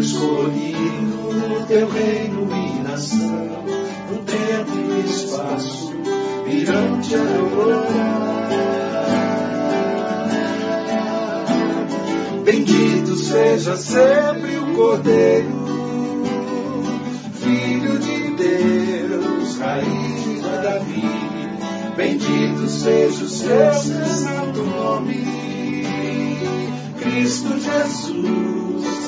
Escolhido no teu reino e nação, no tempo e no espaço, virão te adorar. Bendito seja sempre o Cordeiro, Filho de Deus, raiz de Davi. Bendito seja o seu santo nome, Cristo Jesus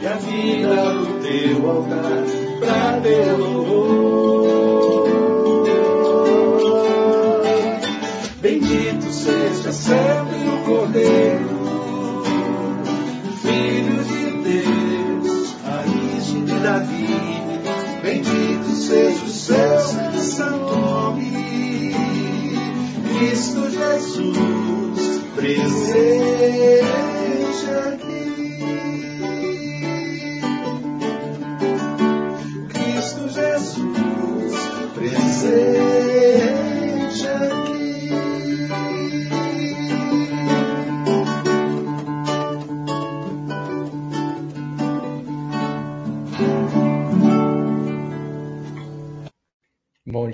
e a vida no teu altar para teu louvor. Bendito seja sempre o Cordeiro, Filho de Deus, raiz de Davi. Bendito seja o seu santo nome, Cristo Jesus, presente aqui.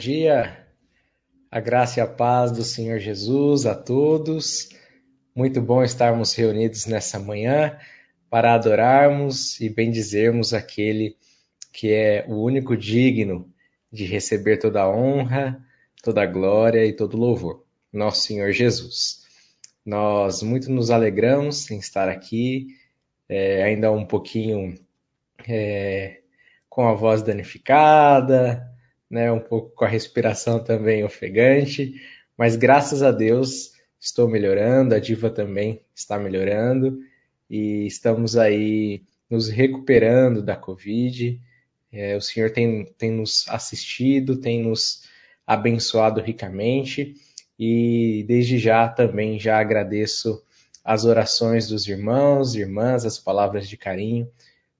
Dia, a graça e a paz do Senhor Jesus a todos. Muito bom estarmos reunidos nessa manhã para adorarmos e bendizermos aquele que é o único digno de receber toda a honra, toda a glória e todo o louvor, nosso Senhor Jesus. Nós muito nos alegramos em estar aqui, é, ainda um pouquinho é, com a voz danificada, né, um pouco com a respiração também ofegante, mas graças a Deus estou melhorando, a Diva também está melhorando e estamos aí nos recuperando da Covid. É, o Senhor tem, tem nos assistido, tem nos abençoado ricamente e desde já também já agradeço as orações dos irmãos, irmãs, as palavras de carinho.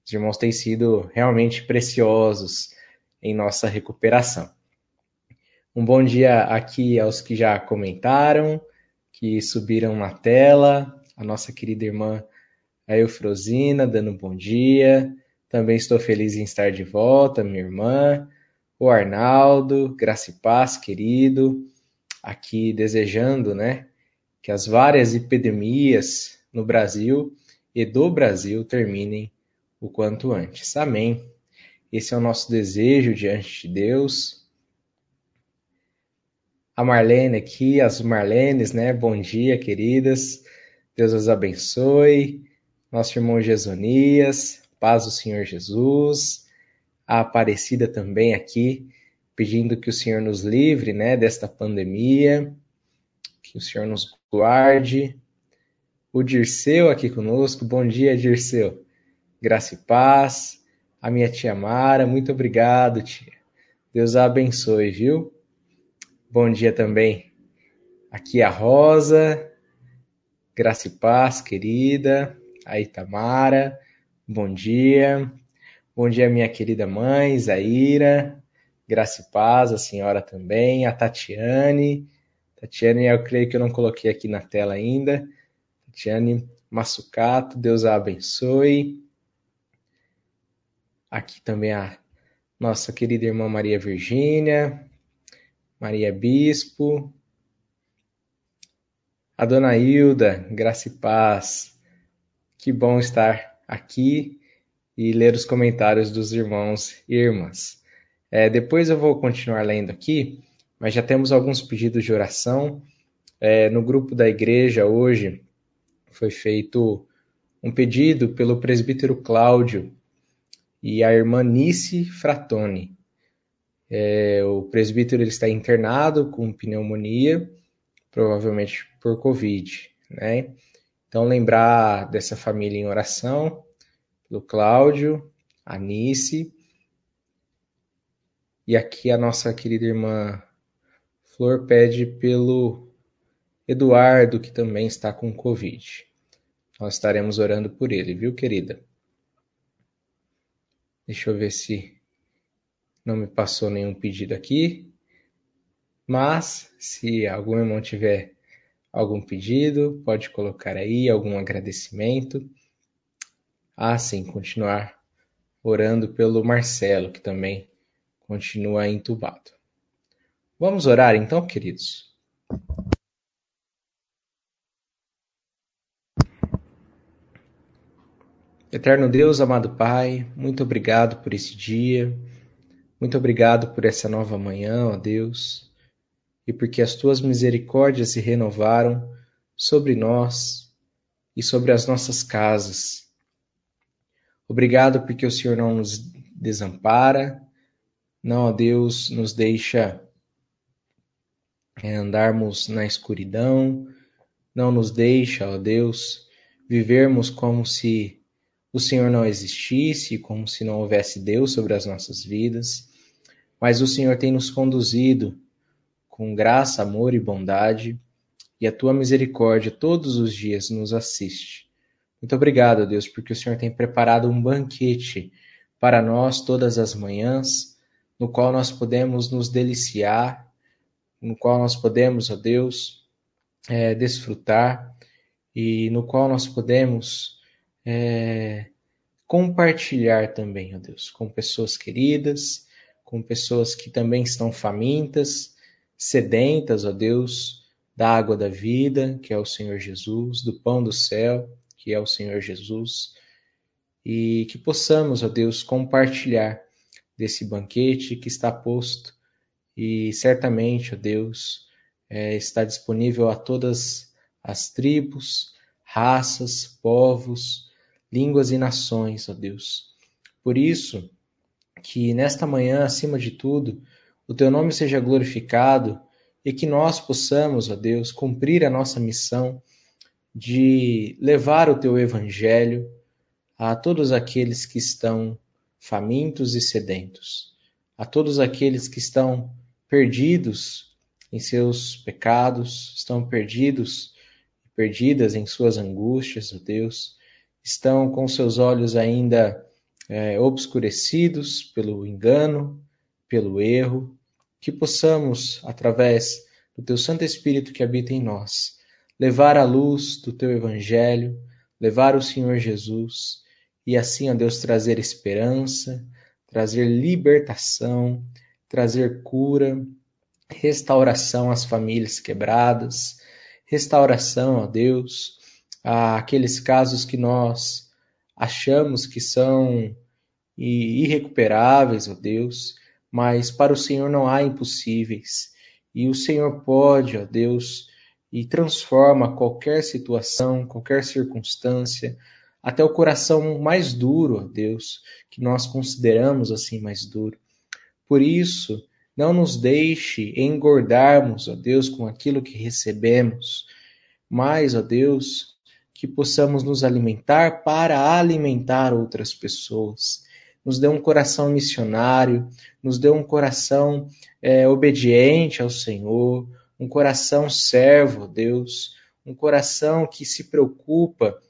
Os irmãos têm sido realmente preciosos em nossa recuperação. Um bom dia aqui aos que já comentaram, que subiram na tela, a nossa querida irmã a Eufrosina dando um bom dia. Também estou feliz em estar de volta, minha irmã, o Arnaldo, Graça e Paz, querido, aqui desejando, né, que as várias epidemias no Brasil e do Brasil terminem o quanto antes. Amém. Esse é o nosso desejo diante de Deus. A Marlene aqui, as Marlenes, né? Bom dia, queridas. Deus as abençoe. Nosso irmão Jesonias, paz do Senhor Jesus. A Aparecida também aqui, pedindo que o Senhor nos livre, né, desta pandemia, que o Senhor nos guarde. O Dirceu aqui conosco, bom dia, Dirceu. Graça e paz. A minha tia Mara, muito obrigado, tia. Deus a abençoe, viu? Bom dia também. Aqui a Rosa, graça e paz, querida. A Itamara, bom dia. Bom dia, minha querida mãe, Zaira. Graça e paz, a senhora também, a Tatiane. Tatiane, eu creio que eu não coloquei aqui na tela ainda. Tatiane Massucato, Deus a abençoe. Aqui também a nossa querida irmã Maria Virgínia, Maria Bispo, a dona Hilda, graça e paz. Que bom estar aqui e ler os comentários dos irmãos e irmãs. É, depois eu vou continuar lendo aqui, mas já temos alguns pedidos de oração. É, no grupo da igreja hoje foi feito um pedido pelo presbítero Cláudio e a irmã Nice Fratoni. É, o presbítero ele está internado com pneumonia, provavelmente por Covid. Né? Então, lembrar dessa família em oração, do Cláudio, a Nice e aqui a nossa querida irmã Flor pede pelo Eduardo, que também está com Covid. Nós estaremos orando por ele, viu, querida? Deixa eu ver se não me passou nenhum pedido aqui. Mas, se algum irmão tiver algum pedido, pode colocar aí algum agradecimento. Ah, sim, continuar orando pelo Marcelo, que também continua entubado. Vamos orar então, queridos? Eterno Deus, amado Pai, muito obrigado por esse dia, muito obrigado por essa nova manhã, ó Deus, e porque as tuas misericórdias se renovaram sobre nós e sobre as nossas casas. Obrigado porque o Senhor não nos desampara, não, ó Deus, nos deixa é, andarmos na escuridão, não nos deixa, ó Deus, vivermos como se o Senhor não existisse, como se não houvesse Deus sobre as nossas vidas, mas o Senhor tem nos conduzido com graça, amor e bondade, e a tua misericórdia todos os dias nos assiste. Muito obrigado, Deus, porque o Senhor tem preparado um banquete para nós todas as manhãs no qual nós podemos nos deliciar, no qual nós podemos, ó Deus, é, desfrutar e no qual nós podemos é, compartilhar também, ó Deus, com pessoas queridas, com pessoas que também estão famintas, sedentas, ó Deus, da água da vida, que é o Senhor Jesus, do pão do céu, que é o Senhor Jesus, e que possamos, ó Deus, compartilhar desse banquete que está posto. E certamente, ó Deus, é, está disponível a todas as tribos, raças, povos, línguas e nações, ó Deus. Por isso, que nesta manhã, acima de tudo, o teu nome seja glorificado e que nós possamos, ó Deus, cumprir a nossa missão de levar o teu evangelho a todos aqueles que estão famintos e sedentos, a todos aqueles que estão perdidos em seus pecados, estão perdidos perdidas em suas angústias, ó Deus, estão com seus olhos ainda é, obscurecidos pelo engano, pelo erro, que possamos, através do Teu Santo Espírito que habita em nós, levar a luz do Teu Evangelho, levar o Senhor Jesus e assim, ó Deus, trazer esperança, trazer libertação, trazer cura, restauração às famílias quebradas, restauração, ó Deus, àqueles casos que nós achamos que são irrecuperáveis, ó Deus, mas para o Senhor não há impossíveis. E o Senhor pode, ó Deus, e transforma qualquer situação, qualquer circunstância, até o coração mais duro, ó Deus, que nós consideramos assim mais duro. Por isso, Não nos deixe engordarmos, ó Deus, com aquilo que recebemos, mas, ó Deus, que possamos nos alimentar para alimentar outras pessoas. Nos dê um coração missionário, nos dê um coração é, obediente ao Senhor, um coração servo, Deus, um coração que se preocupa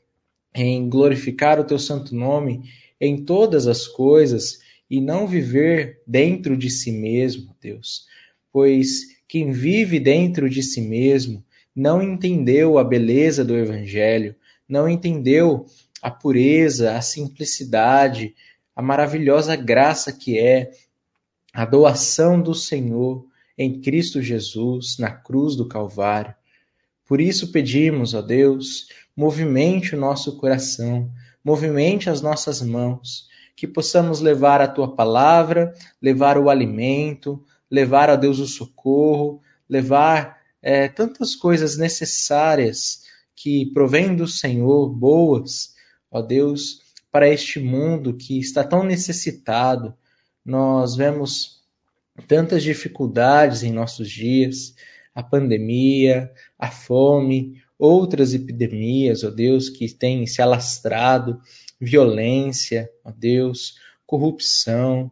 em glorificar o teu santo nome em todas as coisas e não viver dentro de si mesmo, Deus. Pois quem vive dentro de si mesmo não entendeu a beleza do Evangelho, não entendeu a pureza, a simplicidade, a maravilhosa graça que é a doação do Senhor em Cristo Jesus na cruz do Calvário. Por isso pedimos, ó Deus, movimente o nosso coração, movimente as nossas mãos, que possamos levar a tua palavra, levar o alimento, levar a Deus o socorro, levar é, tantas coisas necessárias que provém do Senhor, boas, ó Deus, para este mundo que está tão necessitado. Nós vemos tantas dificuldades em nossos dias, a pandemia, a fome, outras epidemias, ó Deus, que têm se alastrado, violência, ó Deus, corrupção.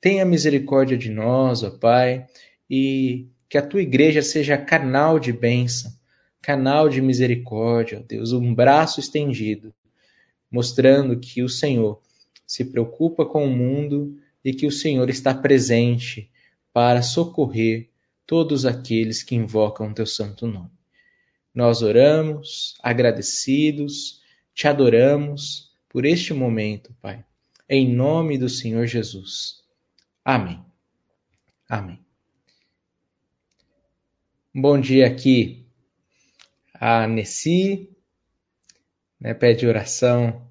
Tenha misericórdia de nós, ó Pai, e que a tua igreja seja canal de bênção, canal de misericórdia, ó Deus, um braço estendido, mostrando que o Senhor se preocupa com o mundo e que o Senhor está presente para socorrer todos aqueles que invocam teu santo nome. Nós oramos, agradecidos, te adoramos por este momento, Pai. Em nome do Senhor Jesus. Amém. Amém. Bom dia aqui a Nessi, né, pede oração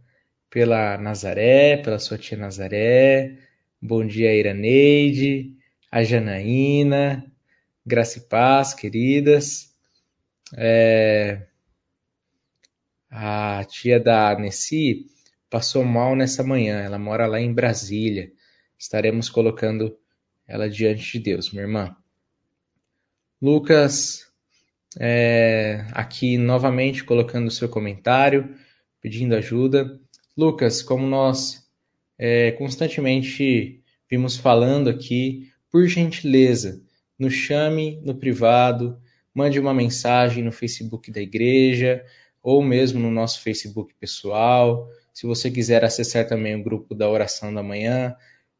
pela Nazaré, pela sua tia Nazaré. Bom dia Iraneide, a Janaína, graça e paz, queridas. É, a tia da Nessi passou mal nessa manhã, ela mora lá em Brasília. Estaremos colocando ela diante de Deus, minha irmã. Lucas, é, aqui novamente colocando o seu comentário, pedindo ajuda. Lucas, como nós é, constantemente vimos falando aqui, por gentileza, nos chame no privado, mande uma mensagem no Facebook da igreja ou mesmo no nosso Facebook pessoal. Se você quiser acessar também o grupo da oração da manhã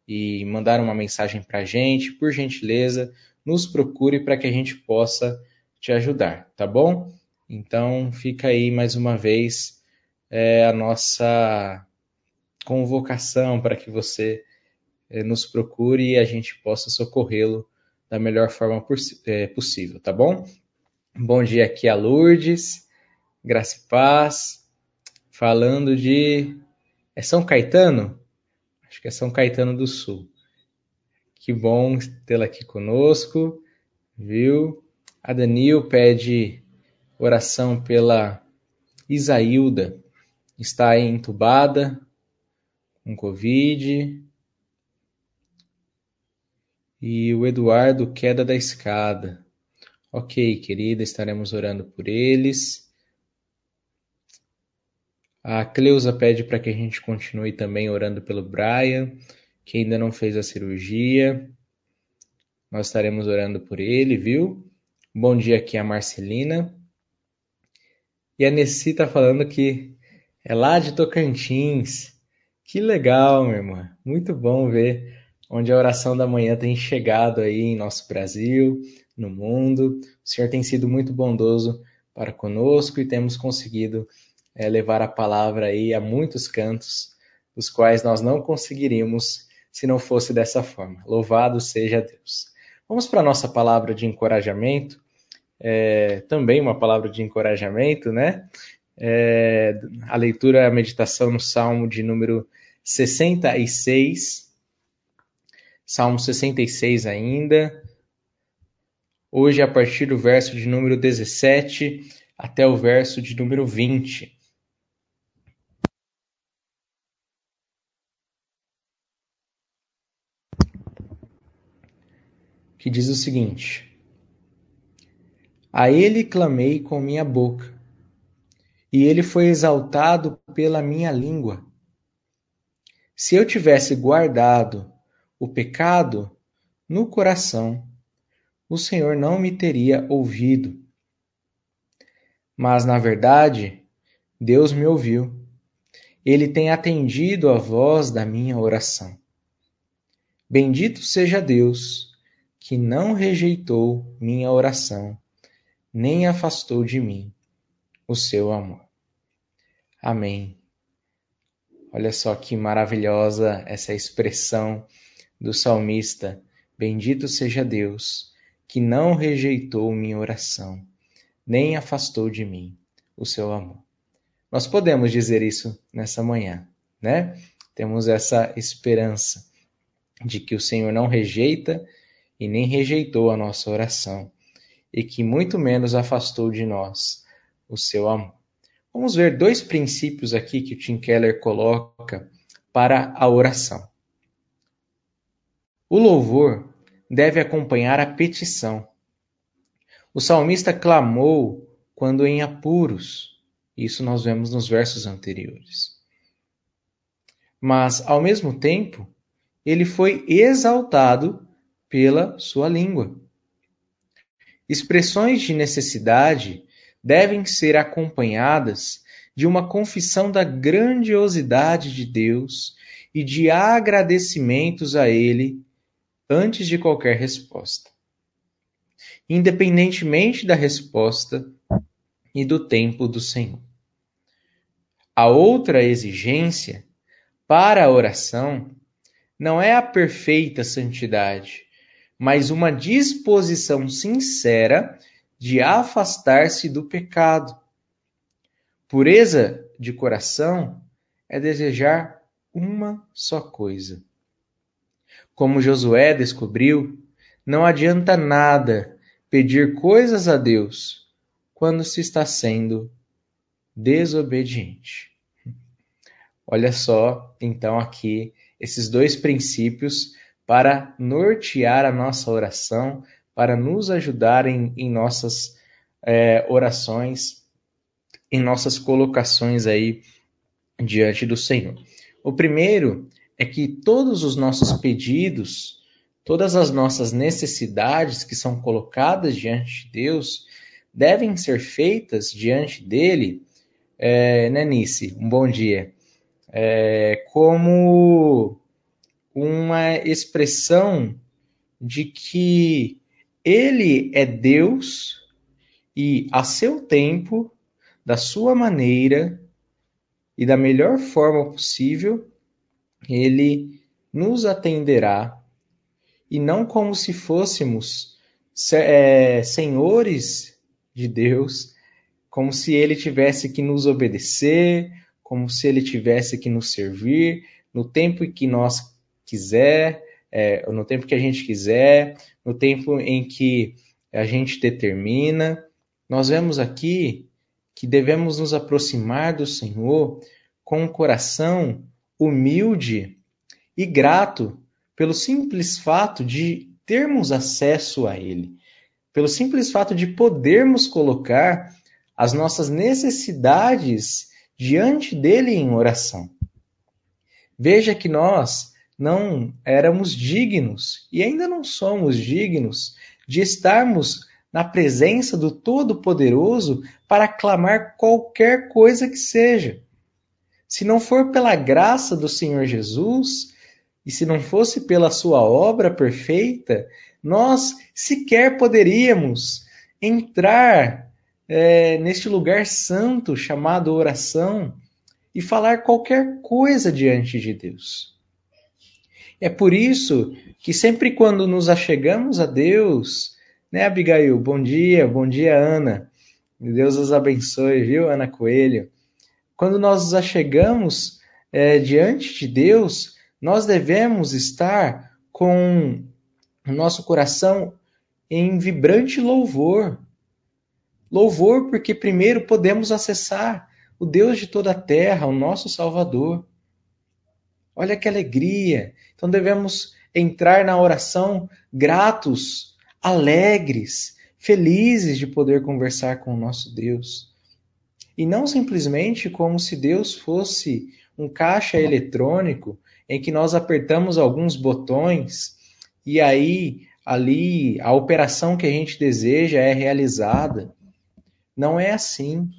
e mandar uma mensagem para a gente, por gentileza, nos procure para que a gente possa te ajudar, tá bom? Então fica aí mais uma vez é, a nossa convocação para que você é, nos procure e a gente possa socorrê-lo da melhor forma é, possível, tá bom? Bom dia aqui a Lourdes, Graça e Paz, falando de. É São Caetano? Acho que é São Caetano do Sul. Que bom tê-la aqui conosco, viu? A Danil pede oração pela Isailda, está entubada com Covid. E o Eduardo, queda da escada. Ok, querida, estaremos orando por eles. A Cleusa pede para que a gente continue também orando pelo Brian, que ainda não fez a cirurgia. Nós estaremos orando por ele, viu? Bom dia aqui a Marcelina. E a Nessi está falando que é lá de Tocantins. Que legal, minha irmã. Muito bom ver onde a oração da manhã tem chegado aí em nosso Brasil, no mundo. O Senhor tem sido muito bondoso para conosco e temos conseguido é, levar a palavra aí a muitos cantos, os quais nós não conseguiríamos se não fosse dessa forma. Louvado seja Deus. Vamos para a nossa palavra de encorajamento. É, também uma palavra de encorajamento, né? É, a leitura, a meditação no Salmo de número 66, Salmo 66 ainda. Hoje, a partir do verso de número 17 até o verso de número 20. que diz o seguinte: A ele clamei com minha boca, e ele foi exaltado pela minha língua. Se eu tivesse guardado o pecado no coração, o Senhor não me teria ouvido. Mas, na verdade, Deus me ouviu. Ele tem atendido a voz da minha oração. Bendito seja Deus, que não rejeitou minha oração, nem afastou de mim o seu amor. Amém. Olha só que maravilhosa essa expressão do salmista. Bendito seja Deus, que não rejeitou minha oração, nem afastou de mim o seu amor. Nós podemos dizer isso nessa manhã, né? Temos essa esperança de que o Senhor não rejeita e nem rejeitou a nossa oração, e que muito menos afastou de nós o seu amor. Vamos ver dois princípios aqui que o Tim Keller coloca para a oração. O louvor deve acompanhar a petição. O salmista clamou quando em apuros. Isso nós vemos nos versos anteriores. Mas, ao mesmo tempo, ele foi exaltado pela sua língua. Expressões de necessidade devem ser acompanhadas de uma confissão da grandiosidade de Deus e de agradecimentos a Ele antes de qualquer resposta. Independentemente da resposta e do tempo do Senhor. A outra exigência para a oração não é a perfeita santidade, mas uma disposição sincera de afastar-se do pecado. Pureza de coração é desejar uma só coisa como Josué descobriu, não adianta nada pedir coisas a Deus quando se está sendo desobediente. Olha só, então, aqui esses dois princípios para nortear a nossa oração, para nos ajudarem em nossas é, orações, em nossas colocações aí diante do Senhor. O primeiro é que todos os nossos pedidos, todas as nossas necessidades que são colocadas diante de Deus, devem ser feitas diante dele, é, né, Nice? Um bom dia. É, como uma expressão de que ele é Deus e a seu tempo, da sua maneira e da melhor forma possível, ele nos atenderá, e não como se fôssemos é, senhores de Deus, como se ele tivesse que nos obedecer, como se ele tivesse que nos servir no tempo que nós quiser, é, no tempo que a gente quiser, no tempo em que a gente determina. Nós vemos aqui que devemos nos aproximar do Senhor com um coração humilde e grato pelo simples fato de termos acesso a Ele, pelo simples fato de podermos colocar as nossas necessidades diante dele em oração. Veja que nós não éramos dignos e ainda não somos dignos de estarmos na presença do Todo-Poderoso para clamar qualquer coisa que seja. Se não for pela graça do Senhor Jesus, e se não fosse pela sua obra perfeita, nós sequer poderíamos entrar é, neste lugar santo chamado oração e falar qualquer coisa diante de Deus. É por isso que sempre quando nos achegamos a Deus, né, Abigail? Bom dia, bom dia, Ana. Deus os abençoe, viu, Ana Coelho? Quando nós nos achegamos é, diante de Deus, nós devemos estar com o nosso coração em vibrante louvor. Louvor porque primeiro podemos acessar o Deus de toda a terra, o nosso Salvador. Olha que alegria! Então devemos entrar na oração gratos alegres, felizes de poder conversar com o nosso Deus. E não simplesmente como se Deus fosse um caixa eletrônico em que nós apertamos alguns botões e aí ali a operação que a gente deseja é realizada. Não é assim.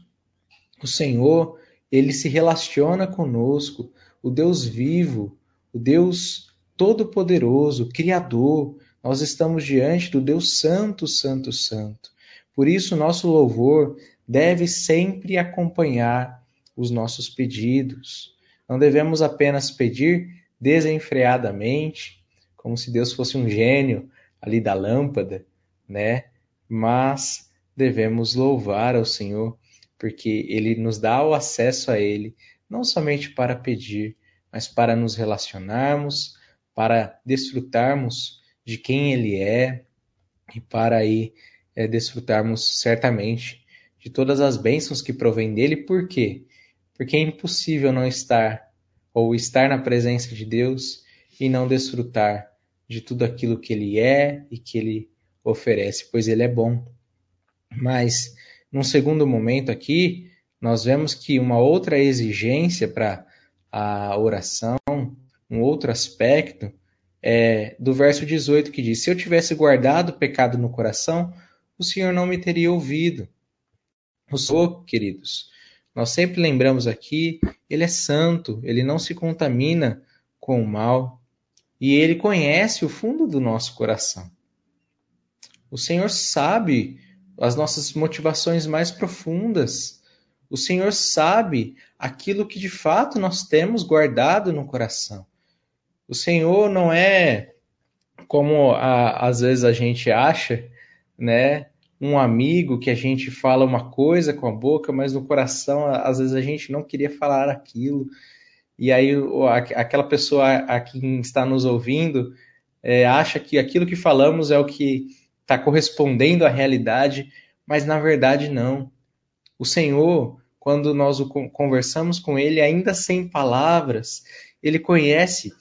O Senhor, ele se relaciona conosco, o Deus vivo, o Deus todo-poderoso, criador. Nós estamos diante do Deus Santo, Santo, Santo. Por isso, nosso louvor deve sempre acompanhar os nossos pedidos. Não devemos apenas pedir desenfreadamente, como se Deus fosse um gênio ali da lâmpada, né? Mas devemos louvar ao Senhor, porque ele nos dá o acesso a ele, não somente para pedir, mas para nos relacionarmos, para desfrutarmos de quem ele é e para aí é, desfrutarmos certamente de todas as bênçãos que provêm dele. Por quê? Porque é impossível não estar ou estar na presença de Deus e não desfrutar de tudo aquilo que ele é e que ele oferece, pois ele é bom. Mas, num segundo momento aqui, nós vemos que uma outra exigência para a oração, um outro aspecto, é do verso 18 que diz: Se eu tivesse guardado o pecado no coração, o Senhor não me teria ouvido. O Senhor, queridos, nós sempre lembramos aqui, ele é santo, ele não se contamina com o mal e ele conhece o fundo do nosso coração. O Senhor sabe as nossas motivações mais profundas. O Senhor sabe aquilo que de fato nós temos guardado no coração. O Senhor não é como a, às vezes a gente acha, né? um amigo que a gente fala uma coisa com a boca, mas no coração, às vezes, a gente não queria falar aquilo. E aí aquela pessoa a quem está nos ouvindo é, acha que aquilo que falamos é o que está correspondendo à realidade, mas na verdade não. O Senhor, quando nós conversamos com Ele, ainda sem palavras, Ele conhece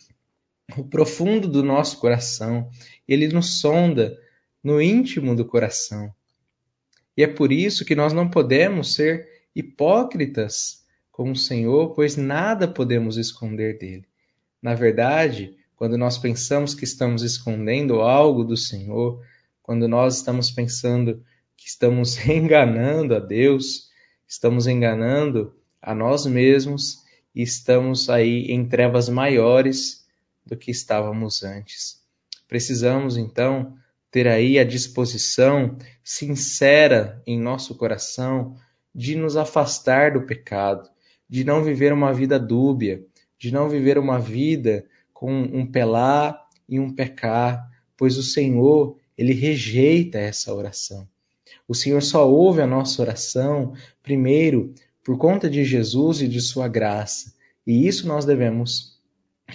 o profundo do nosso coração, Ele nos sonda no íntimo do coração. E é por isso que nós não podemos ser hipócritas com o Senhor, pois nada podemos esconder dele. Na verdade, quando nós pensamos que estamos escondendo algo do Senhor, quando nós estamos pensando que estamos enganando a Deus, estamos enganando a nós mesmos e estamos aí em trevas maiores do que estávamos antes. Precisamos então ter aí a disposição sincera em nosso coração de nos afastar do pecado, de não viver uma vida dúbia, de não viver uma vida com um pelar e um pecar, pois o Senhor, ele rejeita essa oração. O Senhor só ouve a nossa oração, primeiro, por conta de Jesus e de sua graça. E isso nós devemos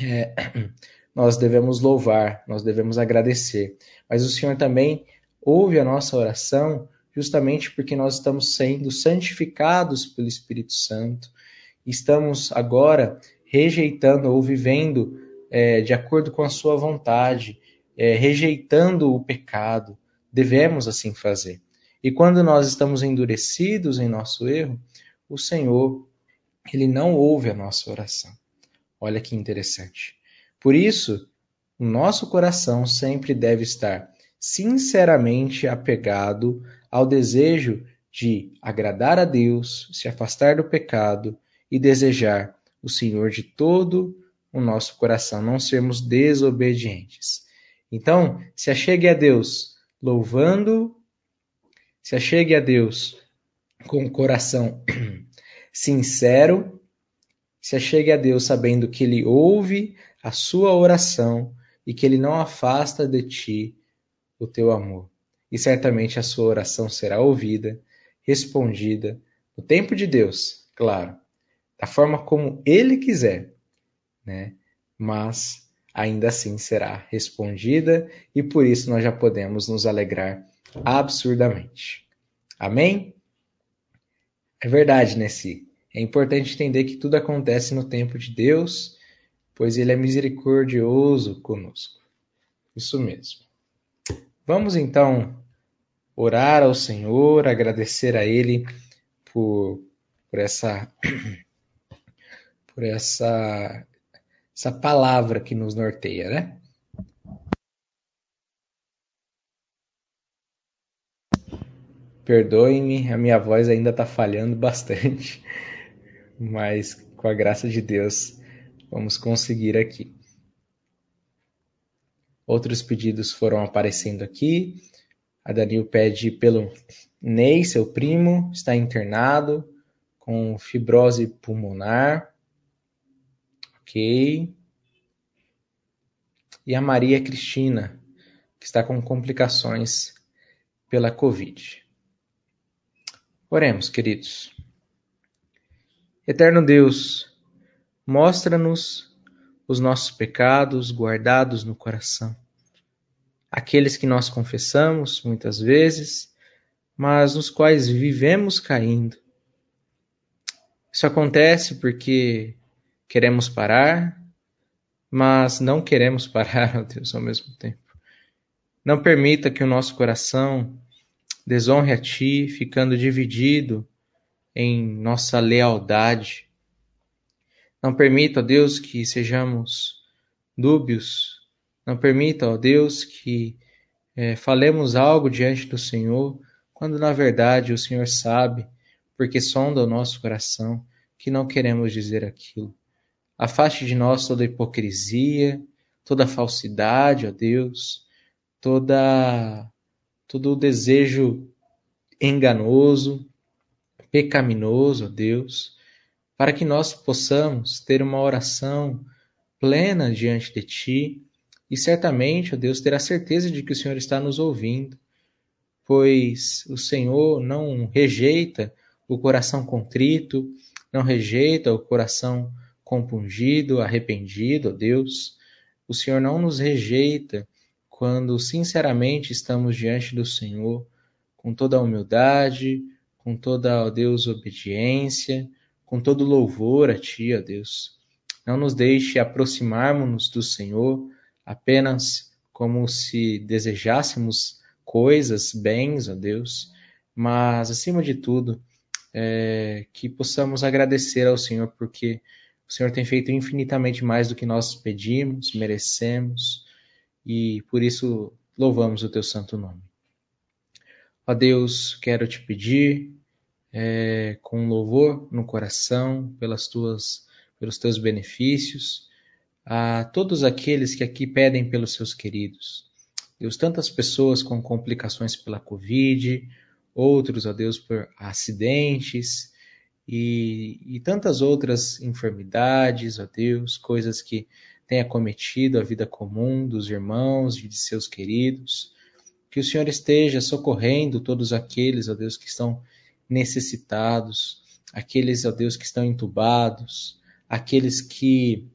é, nós devemos louvar, nós devemos agradecer. Mas o Senhor também ouve a nossa oração justamente porque nós estamos sendo santificados pelo Espírito Santo. Estamos agora rejeitando ou vivendo é, de acordo com a sua vontade, é, rejeitando o pecado. Devemos assim fazer. E quando nós estamos endurecidos em nosso erro, o Senhor, ele não ouve a nossa oração. Olha que interessante. Por isso, o nosso coração sempre deve estar sinceramente apegado ao desejo de agradar a Deus, se afastar do pecado e desejar o Senhor de todo o nosso coração, não sermos desobedientes. Então, se achegue a Deus louvando, se achegue a Deus com o coração sincero, se achegue a Deus sabendo que Ele ouve a sua oração e que Ele não afasta de ti o teu amor. E certamente a sua oração será ouvida, respondida, no tempo de Deus, claro, da forma como Ele quiser, né? Mas ainda assim será respondida e por isso nós já podemos nos alegrar absurdamente. Amém? É verdade, Nessi. É importante entender que tudo acontece no tempo de Deus pois ele é misericordioso conosco. Isso mesmo. Vamos então orar ao Senhor, agradecer a Ele por, por essa por essa essa palavra que nos norteia, né? Perdoe-me, a minha voz ainda está falhando bastante, mas com a graça de Deus vamos conseguir aqui. Outros pedidos foram aparecendo aqui. A Danil pede pelo Ney, seu primo, está internado com fibrose pulmonar. Ok. E a Maria Cristina, que está com complicações pela Covid. Oremos, queridos. Eterno Deus, mostra-nos os nossos pecados guardados no coração. Aqueles que nós confessamos muitas vezes, mas nos quais vivemos caindo. Isso acontece porque queremos parar, mas não queremos parar, ó Deus, ao mesmo tempo. Não permita que o nosso coração desonre a Ti, ficando dividido em nossa lealdade. Não permita, ó Deus, que sejamos dúbios. Não permita, ó Deus, que é, falemos algo diante do Senhor, quando na verdade o Senhor sabe, porque sonda o nosso coração, que não queremos dizer aquilo. Afaste de nós toda hipocrisia, toda falsidade, ó Deus, toda todo o desejo enganoso, pecaminoso, Deus, para que nós possamos ter uma oração plena diante de Ti e certamente, ó Deus, ter a certeza de que o Senhor está nos ouvindo, pois o Senhor não rejeita o coração contrito, não rejeita o coração compungido, arrependido, ó Deus. O Senhor não nos rejeita quando sinceramente estamos diante do Senhor, com toda a humildade, com toda, ó Deus, obediência, com todo louvor a Ti, ó Deus. Não nos deixe aproximarmos do Senhor apenas como se desejássemos coisas, bens, ó Deus, mas acima de tudo, é, que possamos agradecer ao Senhor porque o Senhor tem feito infinitamente mais do que nós pedimos, merecemos e por isso louvamos o teu santo nome. Ó Deus, quero te pedir, é, com louvor no coração, pelas tuas, pelos teus benefícios, a todos aqueles que aqui pedem pelos seus queridos. Deus, tantas pessoas com complicações pela Covid, outros, ó Deus, por acidentes e, e tantas outras enfermidades, ó Deus, coisas que tenha cometido a vida comum dos irmãos e de seus queridos. Que o Senhor esteja socorrendo todos aqueles, ó Deus, que estão necessitados, aqueles, ó Deus, que estão entubados, aqueles que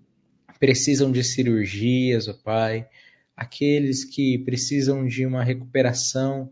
precisam de cirurgias, ó Pai, aqueles que precisam de uma recuperação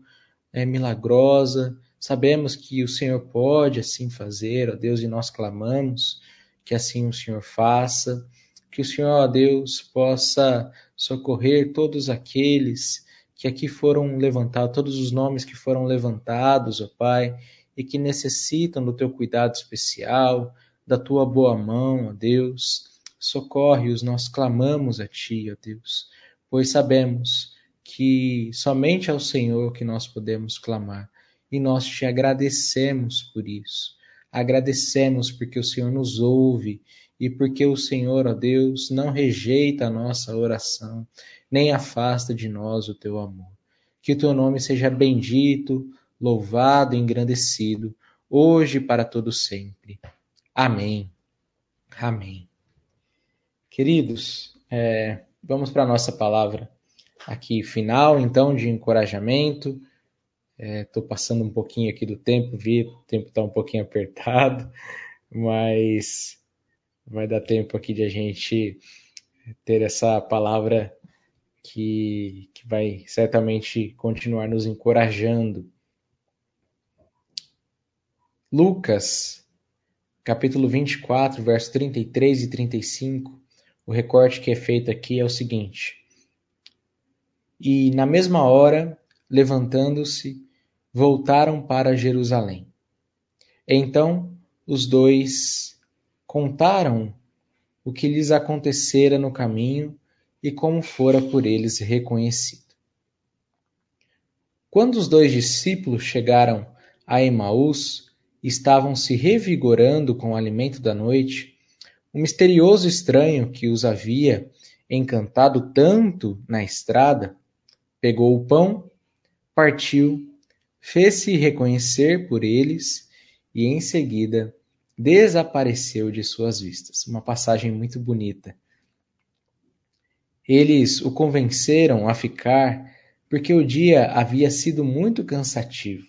é, milagrosa. Sabemos que o Senhor pode assim fazer, ó Deus, e nós clamamos que assim o Senhor faça que o Senhor, ó Deus, possa socorrer todos aqueles que aqui foram levantados, todos os nomes que foram levantados, ó Pai, e que necessitam do teu cuidado especial, da tua boa mão, ó Deus. Socorre-os, nós clamamos a Ti, ó Deus, pois sabemos que somente ao Senhor que nós podemos clamar e nós te agradecemos por isso. Agradecemos porque o Senhor nos ouve e porque o Senhor, ó Deus, não rejeita a nossa oração, nem afasta de nós o teu amor. Que o teu nome seja bendito, louvado engrandecido, hoje e para todo sempre. Amém. Amém. Queridos, é, vamos para a nossa palavra aqui final, então, de encorajamento. Estou é, passando um pouquinho aqui do tempo, vi, o tempo está um pouquinho apertado, mas vai dar tempo aqui de a gente ter essa palavra que, que vai certamente continuar nos encorajando. Lucas, capítulo 24, versos 33 e 35, o recorte que é feito aqui é o seguinte: E na mesma hora levantando-se, voltaram para Jerusalém. Então os dois contaram o que lhes acontecera no caminho e como fora por eles reconhecido. Quando os dois discípulos chegaram a Emaús estavam se revigorando com o alimento da noite, o misterioso estranho que os havia encantado tanto na estrada, pegou o pão, partiu, fez-se reconhecer por eles e em seguida desapareceu de suas vistas. Uma passagem muito bonita. Eles o convenceram a ficar porque o dia havia sido muito cansativo.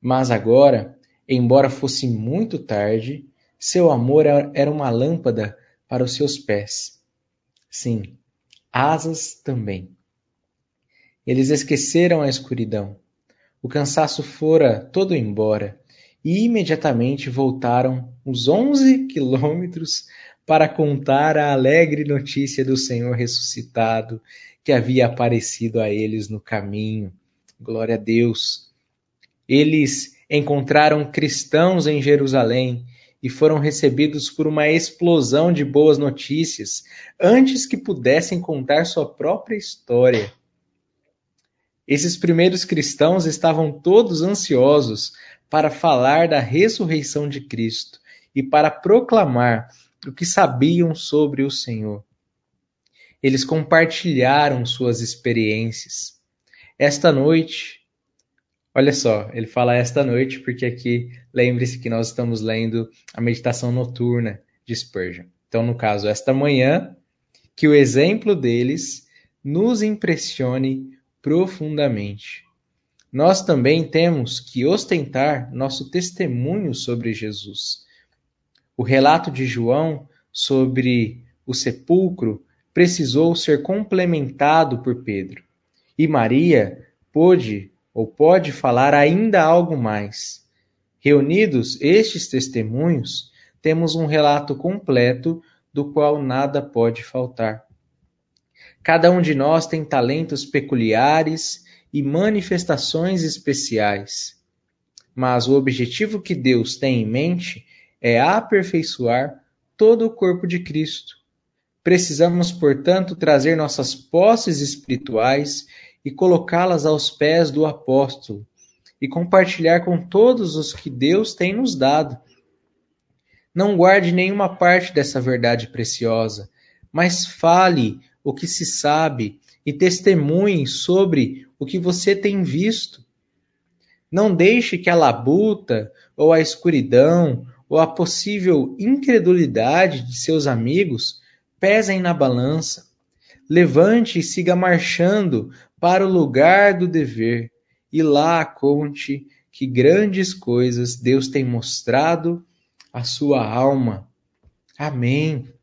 Mas agora, embora fosse muito tarde, seu amor era uma lâmpada para os seus pés. Sim, asas também. Eles esqueceram a escuridão. O cansaço fora todo embora e imediatamente voltaram os onze quilômetros para contar a alegre notícia do Senhor ressuscitado que havia aparecido a eles no caminho. Glória a Deus. Eles encontraram cristãos em Jerusalém e foram recebidos por uma explosão de boas notícias antes que pudessem contar sua própria história. Esses primeiros cristãos estavam todos ansiosos para falar da ressurreição de Cristo e para proclamar o que sabiam sobre o Senhor. Eles compartilharam suas experiências. Esta noite, olha só, ele fala esta noite porque aqui lembre-se que nós estamos lendo a meditação noturna de Spurgeon. Então, no caso, esta manhã, que o exemplo deles nos impressione profundamente nós também temos que ostentar nosso testemunho sobre Jesus. O relato de João sobre o sepulcro precisou ser complementado por Pedro. E Maria pôde ou pode falar ainda algo mais. Reunidos estes testemunhos, temos um relato completo do qual nada pode faltar. Cada um de nós tem talentos peculiares e manifestações especiais. Mas o objetivo que Deus tem em mente é aperfeiçoar todo o corpo de Cristo. Precisamos, portanto, trazer nossas posses espirituais e colocá-las aos pés do apóstolo e compartilhar com todos os que Deus tem nos dado. Não guarde nenhuma parte dessa verdade preciosa, mas fale o que se sabe e testemunhe sobre o que você tem visto. Não deixe que a labuta, ou a escuridão, ou a possível incredulidade de seus amigos pesem na balança. Levante e siga marchando para o lugar do dever, e lá conte que grandes coisas Deus tem mostrado à sua alma. Amém.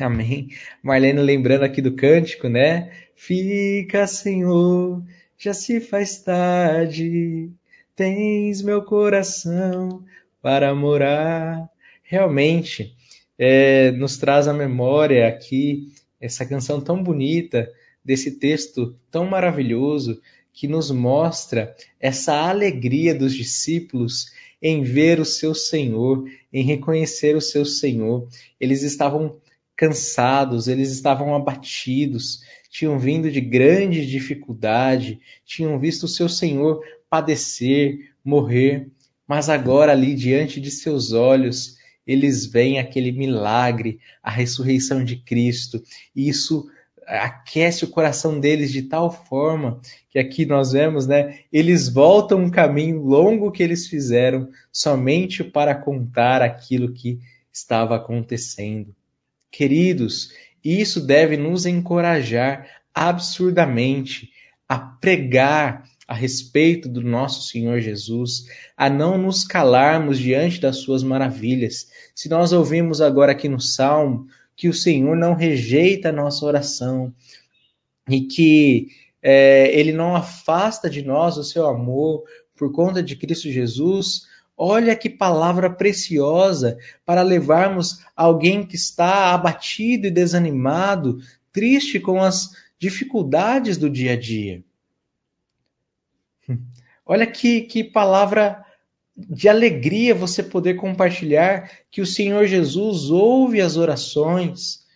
Amém. Marlene lembrando aqui do cântico, né? Fica, Senhor, já se faz tarde, tens meu coração para morar. Realmente, é, nos traz à memória aqui essa canção tão bonita, desse texto tão maravilhoso, que nos mostra essa alegria dos discípulos em ver o seu Senhor, em reconhecer o seu Senhor. Eles estavam cansados, eles estavam abatidos, tinham vindo de grande dificuldade, tinham visto o seu Senhor padecer, morrer, mas agora ali diante de seus olhos, eles veem aquele milagre, a ressurreição de Cristo, e isso aquece o coração deles de tal forma que aqui nós vemos, né? Eles voltam um caminho longo que eles fizeram somente para contar aquilo que estava acontecendo. Queridos, isso deve nos encorajar absurdamente a pregar a respeito do nosso Senhor Jesus, a não nos calarmos diante das suas maravilhas. Se nós ouvimos agora aqui no Salmo que o Senhor não rejeita a nossa oração e que é, Ele não afasta de nós o seu amor por conta de Cristo Jesus, Olha que palavra preciosa para levarmos alguém que está abatido e desanimado, triste com as dificuldades do dia a dia. Olha que, que palavra de alegria você poder compartilhar que o Senhor Jesus ouve as orações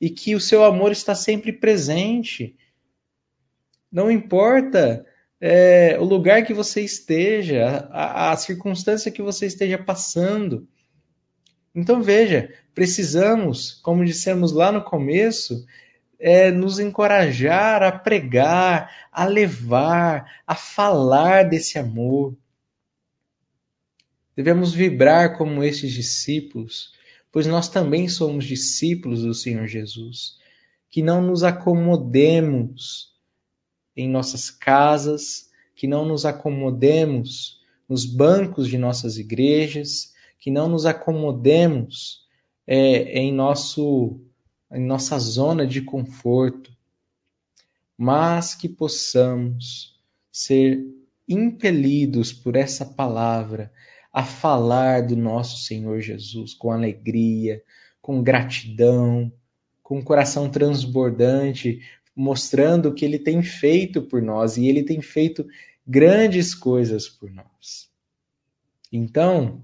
e que o seu amor está sempre presente. Não importa é, o lugar que você esteja, a, a circunstância que você esteja passando. Então veja, precisamos, como dissemos lá no começo, é, nos encorajar a pregar, a levar, a falar desse amor. Devemos vibrar como estes discípulos, pois nós também somos discípulos do Senhor Jesus. Que não nos acomodemos em nossas casas, que não nos acomodemos nos bancos de nossas igrejas, que não nos acomodemos é, em, nosso, em nossa zona de conforto, mas que possamos ser impelidos por essa palavra a falar do nosso Senhor Jesus com alegria, com gratidão, com um coração transbordante, mostrando o que ele tem feito por nós e ele tem feito grandes coisas por nós. Então,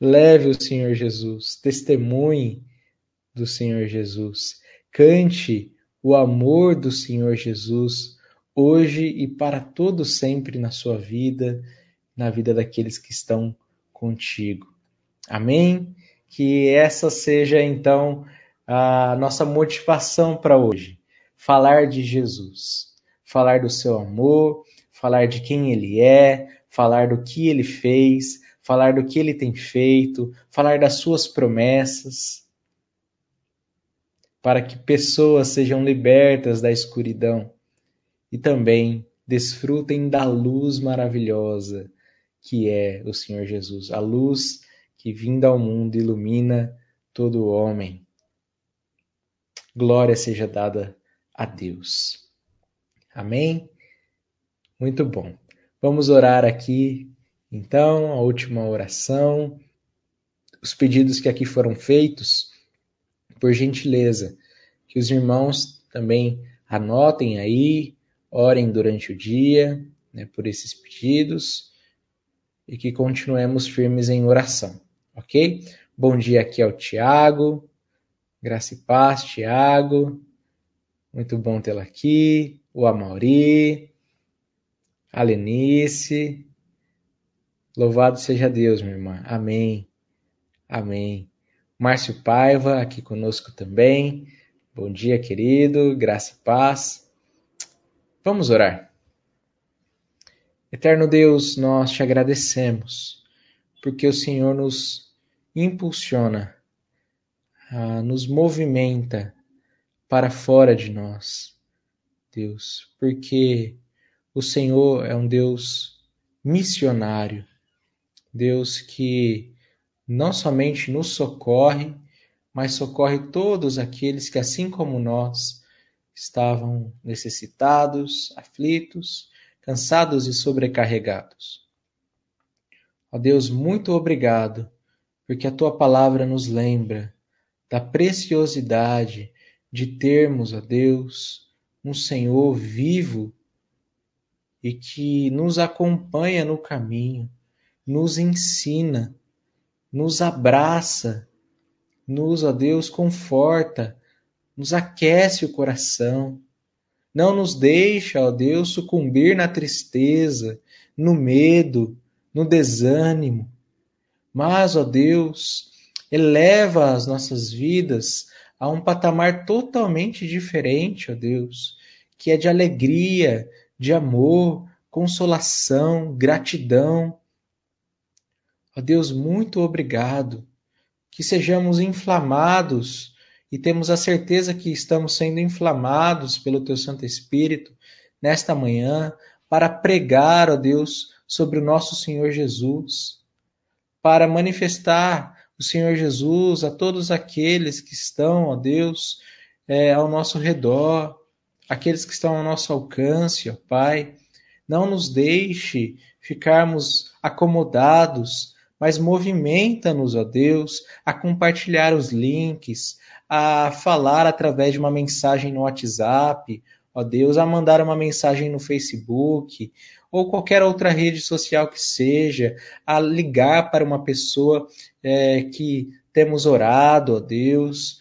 leve o Senhor Jesus, testemunhe do Senhor Jesus, cante o amor do Senhor Jesus hoje e para todo sempre na sua vida na vida daqueles que estão contigo. Amém? Que essa seja então a nossa motivação para hoje. Falar de Jesus, falar do seu amor, falar de quem ele é, falar do que ele fez, falar do que ele tem feito, falar das suas promessas, para que pessoas sejam libertas da escuridão e também desfrutem da luz maravilhosa que é o Senhor Jesus, a luz que vinda ao mundo ilumina todo homem. Glória seja dada a Deus. Amém? Muito bom. Vamos orar aqui, então, a última oração. Os pedidos que aqui foram feitos, por gentileza, que os irmãos também anotem aí, orem durante o dia né, por esses pedidos e que continuemos firmes em oração, ok? Bom dia aqui ao Tiago, graça e paz, Tiago, muito bom tê-la aqui, o Amauri, a Lenice, louvado seja Deus, minha irmã, amém, amém. Márcio Paiva aqui conosco também, bom dia, querido, graça e paz. Vamos orar. Eterno Deus, nós te agradecemos, porque o Senhor nos impulsiona, nos movimenta para fora de nós, Deus, porque o Senhor é um Deus missionário, Deus que não somente nos socorre, mas socorre todos aqueles que, assim como nós, estavam necessitados, aflitos, cansados e sobrecarregados. Ó Deus, muito obrigado, porque a tua palavra nos lembra da preciosidade de termos, ó Deus, um Senhor vivo e que nos acompanha no caminho, nos ensina, nos abraça, nos, ó Deus, conforta, nos aquece o coração, não nos deixa, ó Deus, sucumbir na tristeza, no medo, no desânimo. Mas, ó Deus, eleva as nossas vidas a um patamar totalmente diferente, ó Deus, que é de alegria, de amor, consolação, gratidão. Ó Deus, muito obrigado. Que sejamos inflamados e temos a certeza que estamos sendo inflamados pelo Teu Santo Espírito nesta manhã para pregar, ó Deus, sobre o nosso Senhor Jesus, para manifestar o Senhor Jesus a todos aqueles que estão, ó Deus, é, ao nosso redor, aqueles que estão ao nosso alcance, ó Pai. Não nos deixe ficarmos acomodados, mas movimenta-nos, ó Deus, a compartilhar os links, a falar através de uma mensagem no WhatsApp, ó Deus, a mandar uma mensagem no Facebook ou qualquer outra rede social que seja, a ligar para uma pessoa é, que temos orado, ó Deus,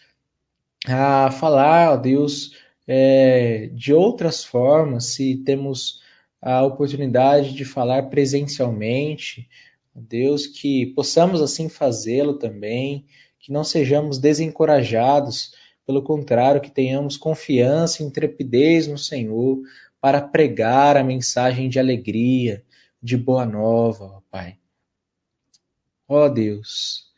a falar, ó Deus, é, de outras formas, se temos a oportunidade de falar presencialmente, Deus, que possamos assim fazê-lo também, que não sejamos desencorajados, pelo contrário, que tenhamos confiança e intrepidez no Senhor para pregar a mensagem de alegria, de boa nova, ó Pai. Ó Deus,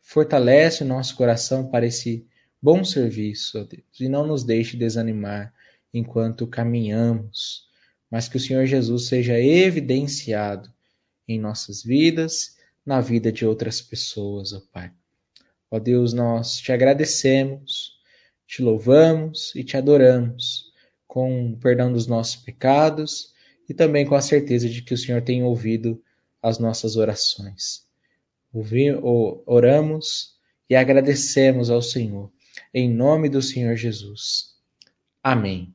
fortalece o nosso coração para esse bom serviço, ó Deus, e não nos deixe desanimar enquanto caminhamos, mas que o Senhor Jesus seja evidenciado em nossas vidas, na vida de outras pessoas, ó Pai. Ó Deus, nós te agradecemos, te louvamos e te adoramos, com o perdão dos nossos pecados e também com a certeza de que o Senhor tem ouvido as nossas orações. oramos e agradecemos ao Senhor em nome do Senhor Jesus. Amém.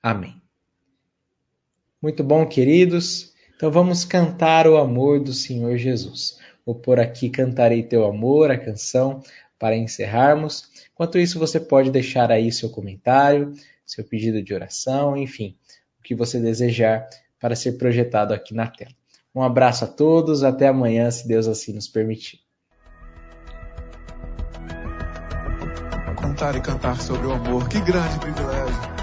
Amém. Muito bom, queridos. Então vamos cantar o amor do Senhor Jesus. Vou por aqui Cantarei Teu Amor, a canção, para encerrarmos. Enquanto isso, você pode deixar aí seu comentário, seu pedido de oração, enfim, o que você desejar para ser projetado aqui na tela. Um abraço a todos, até amanhã, se Deus assim nos permitir. cantar e cantar sobre o amor. Que grande privilégio.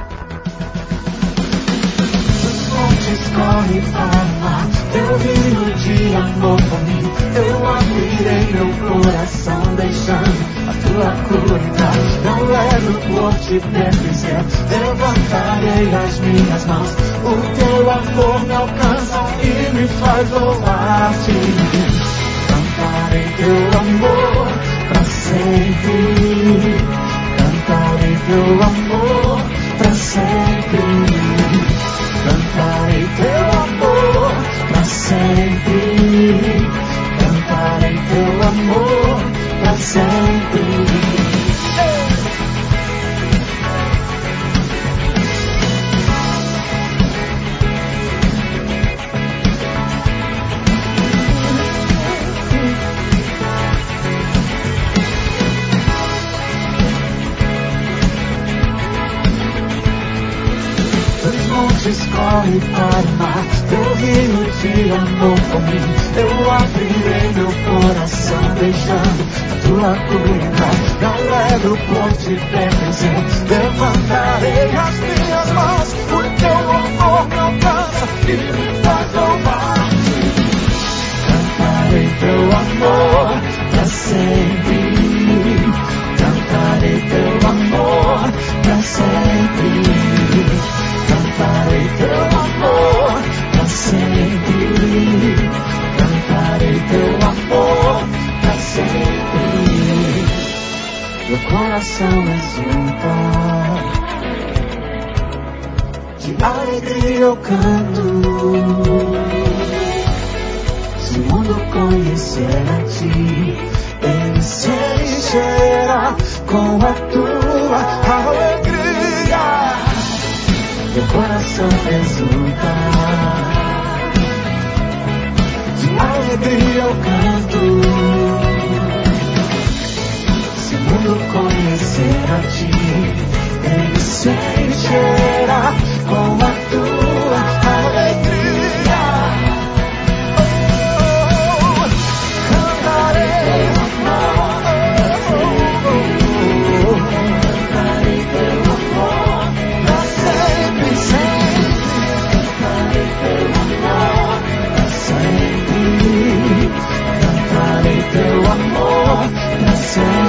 Correm para teu rio de amor por mim. Eu abrirei meu coração, deixando a tua cura entrar. Não levo por te pertencer, levantarei as minhas mãos. O teu amor me alcança e me faz louvar-te. Cantarei teu amor para sempre cantarei teu amor para sempre. Sempre. Cantarei teu amor para sempre. Escorre para o mar, teu rio de amor por mim. Eu abrirei meu coração, deixando a tua cura. Não levo por te pertencer, levantarei as minhas mãos, o teu amor me alcança e me faz louvar. Cantarei teu amor para sempre. Cantarei teu amor para sempre cantarei teu amor para sempre. Cantarei teu amor para sempre. Meu coração exulta. De alegria eu canto. Se o mundo conhecer a ti, ele se encherá com a tua alegria meu coração exulta. De alegria eu canto. Se o mundo conhecer a ti, ele se encherá com a sun.